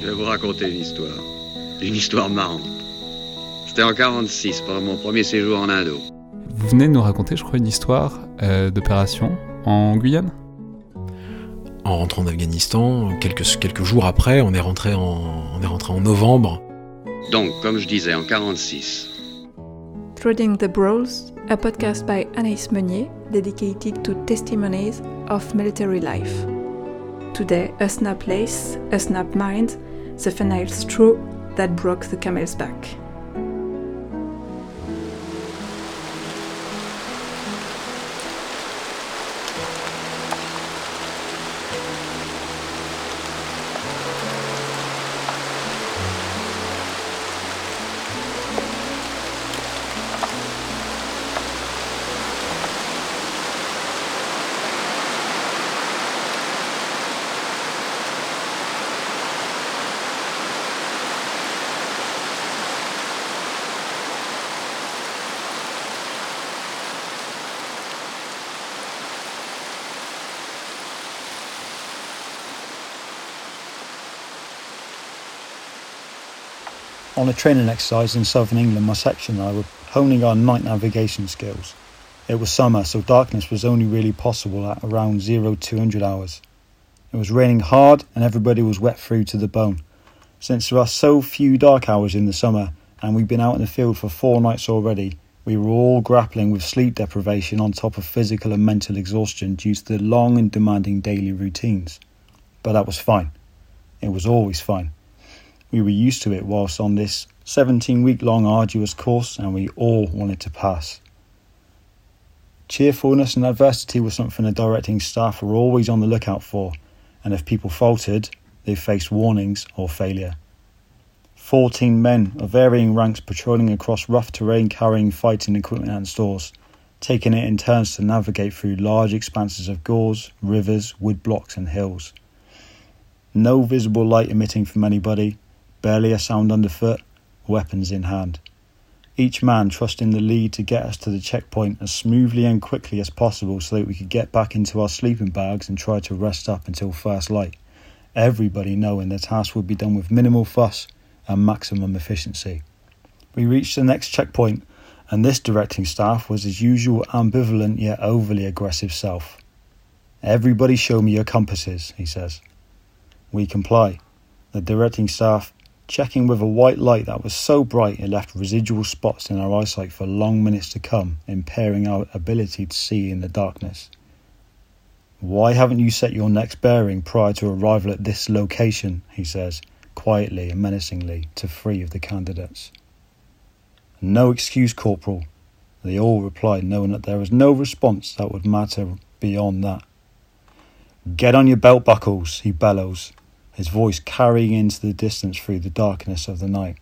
Je vais vous raconter une histoire. Une histoire marrante. C'était en 46, pendant mon premier séjour en Indo. Vous venez de nous raconter, je crois, une histoire euh, d'opération en Guyane? En rentrant d'Afghanistan, quelques, quelques jours après, on est, rentré en, on est rentré en novembre. Donc, comme je disais, en 46. Threading the Brawls, a podcast by Anaïs Meunier dedicated to testimonies of military life. Today, a snap lace, a snap mind, the final straw that broke the camel's back. On a training exercise in southern England, my section and I were honing our night navigation skills. It was summer, so darkness was only really possible at around 0 200 hours. It was raining hard and everybody was wet through to the bone. Since there are so few dark hours in the summer and we've been out in the field for four nights already, we were all grappling with sleep deprivation on top of physical and mental exhaustion due to the long and demanding daily routines. But that was fine. It was always fine. We were used to it whilst on this 17 week long arduous course, and we all wanted to pass. Cheerfulness and adversity was something the directing staff were always on the lookout for, and if people faltered, they faced warnings or failure. 14 men of varying ranks patrolling across rough terrain carrying fighting equipment and stores, taking it in turns to navigate through large expanses of gorse, rivers, wood blocks, and hills. No visible light emitting from anybody, barely a sound underfoot, weapons in hand. Each man trusting the lead to get us to the checkpoint as smoothly and quickly as possible so that we could get back into our sleeping bags and try to rest up until first light. Everybody knowing the task would be done with minimal fuss and maximum efficiency. We reached the next checkpoint, and this directing staff was his usual ambivalent yet overly aggressive self. Everybody show me your compasses, he says. We comply. The directing staff checking with a white light that was so bright it left residual spots in our eyesight for long minutes to come, impairing our ability to see in the darkness. Why haven't you set your next bearing prior to arrival at this location? he says, quietly and menacingly, to three of the candidates. No excuse, Corporal. They all replied, knowing that there was no response that would matter beyond that. Get on your belt buckles, he bellows, his voice carrying into the distance through the darkness of the night.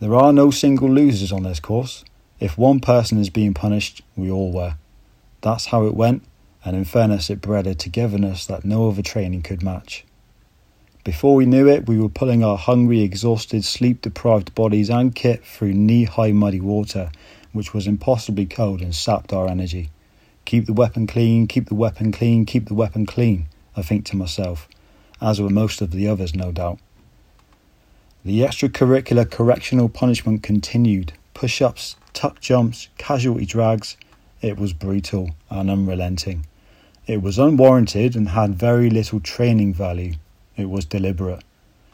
There are no single losers on this course. If one person is being punished, we all were. That's how it went, and in fairness, it bred a togetherness that no other training could match. Before we knew it, we were pulling our hungry, exhausted, sleep deprived bodies and kit through knee high muddy water, which was impossibly cold and sapped our energy. Keep the weapon clean, keep the weapon clean, keep the weapon clean, I think to myself, as were most of the others, no doubt. The extracurricular correctional punishment continued push ups, tuck jumps, casualty drags. It was brutal and unrelenting. It was unwarranted and had very little training value. It was deliberate.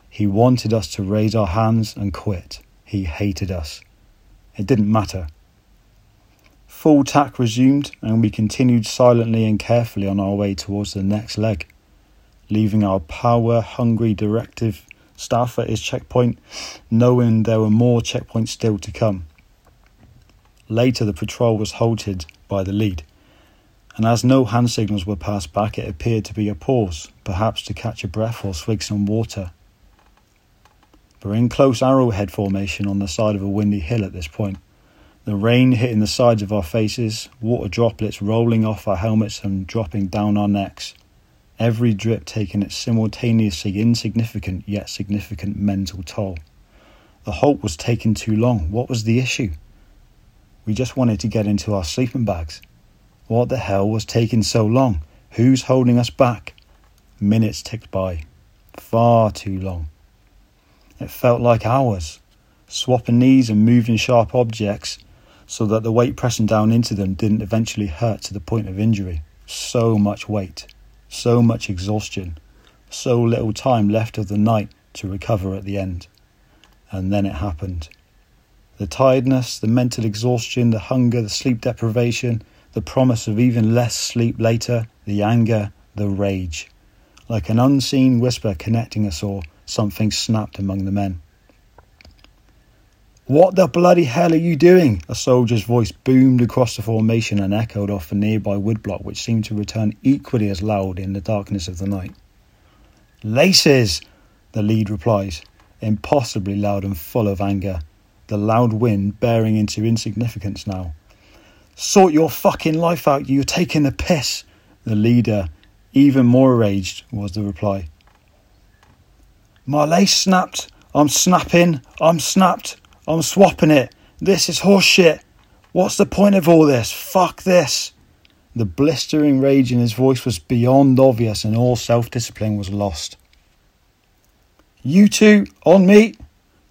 He wanted us to raise our hands and quit. He hated us. It didn't matter. Full tack resumed, and we continued silently and carefully on our way towards the next leg, leaving our power hungry directive staff at his checkpoint, knowing there were more checkpoints still to come. Later, the patrol was halted by the lead, and as no hand signals were passed back, it appeared to be a pause, perhaps to catch a breath or swig some water. We're in close arrowhead formation on the side of a windy hill at this point. The rain hitting the sides of our faces, water droplets rolling off our helmets and dropping down our necks. Every drip taking its simultaneously insignificant yet significant mental toll. The halt was taking too long. What was the issue? We just wanted to get into our sleeping bags. What the hell was taking so long? Who's holding us back? Minutes ticked by. Far too long. It felt like hours, swapping knees and moving sharp objects so that the weight pressing down into them didn't eventually hurt to the point of injury. So much weight, so much exhaustion, so little time left of the night to recover at the end. And then it happened. The tiredness, the mental exhaustion, the hunger, the sleep deprivation, the promise of even less sleep later, the anger, the rage. Like an unseen whisper connecting us all, something snapped among the men. What the bloody hell are you doing? A soldier's voice boomed across the formation and echoed off a nearby woodblock, which seemed to return equally as loud in the darkness of the night. Laces! The lead replies, impossibly loud and full of anger, the loud wind bearing into insignificance now. Sort your fucking life out, you're taking the piss! The leader, even more enraged, was the reply. My lace snapped. I'm snapping. I'm snapped. I'm swapping it. This is horseshit. What's the point of all this? Fuck this. The blistering rage in his voice was beyond obvious, and all self discipline was lost. You two, on me!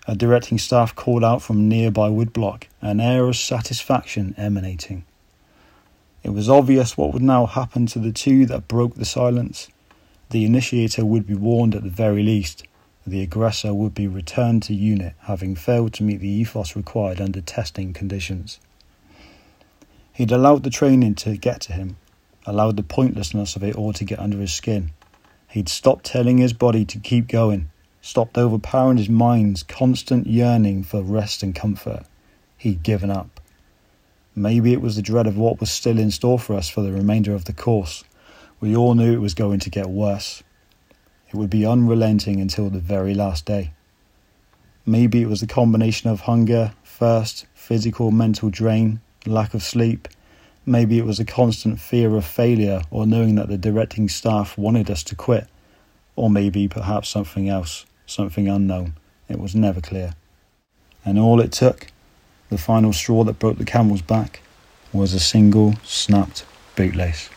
A directing staff called out from nearby woodblock, an air of satisfaction emanating. It was obvious what would now happen to the two that broke the silence. The initiator would be warned at the very least, the aggressor would be returned to unit having failed to meet the ethos required under testing conditions. He'd allowed the training to get to him, allowed the pointlessness of it all to get under his skin. He'd stopped telling his body to keep going, stopped overpowering his mind's constant yearning for rest and comfort. He'd given up. Maybe it was the dread of what was still in store for us for the remainder of the course. We all knew it was going to get worse. It would be unrelenting until the very last day. Maybe it was the combination of hunger, thirst, physical, mental drain, lack of sleep. Maybe it was a constant fear of failure or knowing that the directing staff wanted us to quit. Or maybe perhaps something else, something unknown. It was never clear. And all it took, the final straw that broke the camel's back, was a single snapped bootlace.